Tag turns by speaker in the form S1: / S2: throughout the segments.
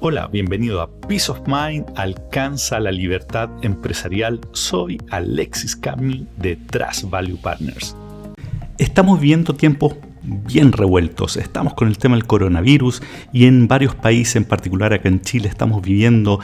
S1: Hola, bienvenido a Peace of Mind, alcanza la libertad empresarial. Soy Alexis Cami de Trust Value Partners. Estamos viendo tiempos bien revueltos. Estamos con el tema del coronavirus y en varios países, en particular acá en Chile, estamos viviendo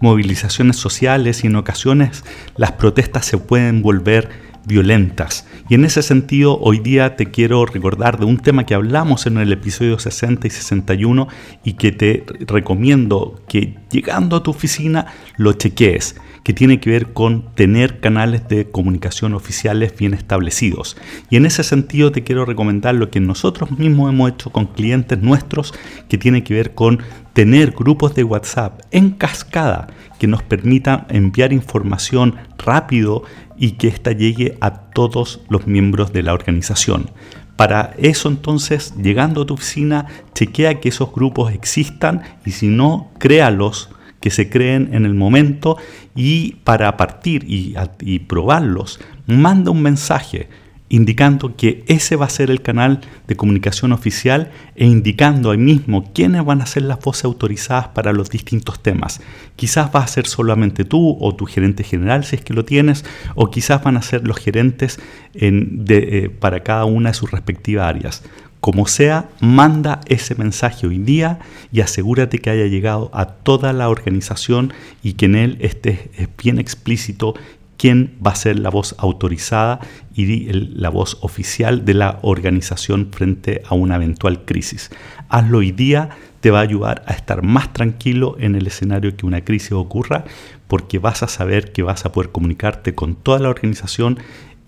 S1: movilizaciones sociales y en ocasiones las protestas se pueden volver violentas. Y en ese sentido, hoy día te quiero recordar de un tema que hablamos en el episodio 60 y 61 y que te recomiendo que llegando a tu oficina lo chequees que tiene que ver con tener canales de comunicación oficiales bien establecidos. Y en ese sentido te quiero recomendar lo que nosotros mismos hemos hecho con clientes nuestros, que tiene que ver con tener grupos de WhatsApp en cascada que nos permitan enviar información rápido y que ésta llegue a todos los miembros de la organización. Para eso entonces, llegando a tu oficina, chequea que esos grupos existan y si no, créalos que se creen en el momento y para partir y, y probarlos, manda un mensaje indicando que ese va a ser el canal de comunicación oficial e indicando ahí mismo quiénes van a ser las voces autorizadas para los distintos temas. Quizás va a ser solamente tú o tu gerente general si es que lo tienes, o quizás van a ser los gerentes eh, para cada una de sus respectivas áreas. Como sea, manda ese mensaje hoy día y asegúrate que haya llegado a toda la organización y que en él esté bien explícito quién va a ser la voz autorizada y la voz oficial de la organización frente a una eventual crisis. Hazlo hoy día, te va a ayudar a estar más tranquilo en el escenario que una crisis ocurra, porque vas a saber que vas a poder comunicarte con toda la organización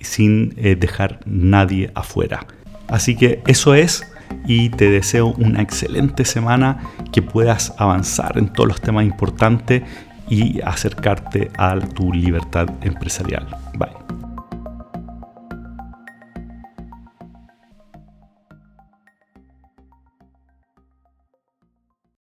S1: sin eh, dejar nadie afuera. Así que eso es y te deseo una excelente semana, que puedas avanzar en todos los temas importantes y acercarte a tu libertad empresarial. Bye.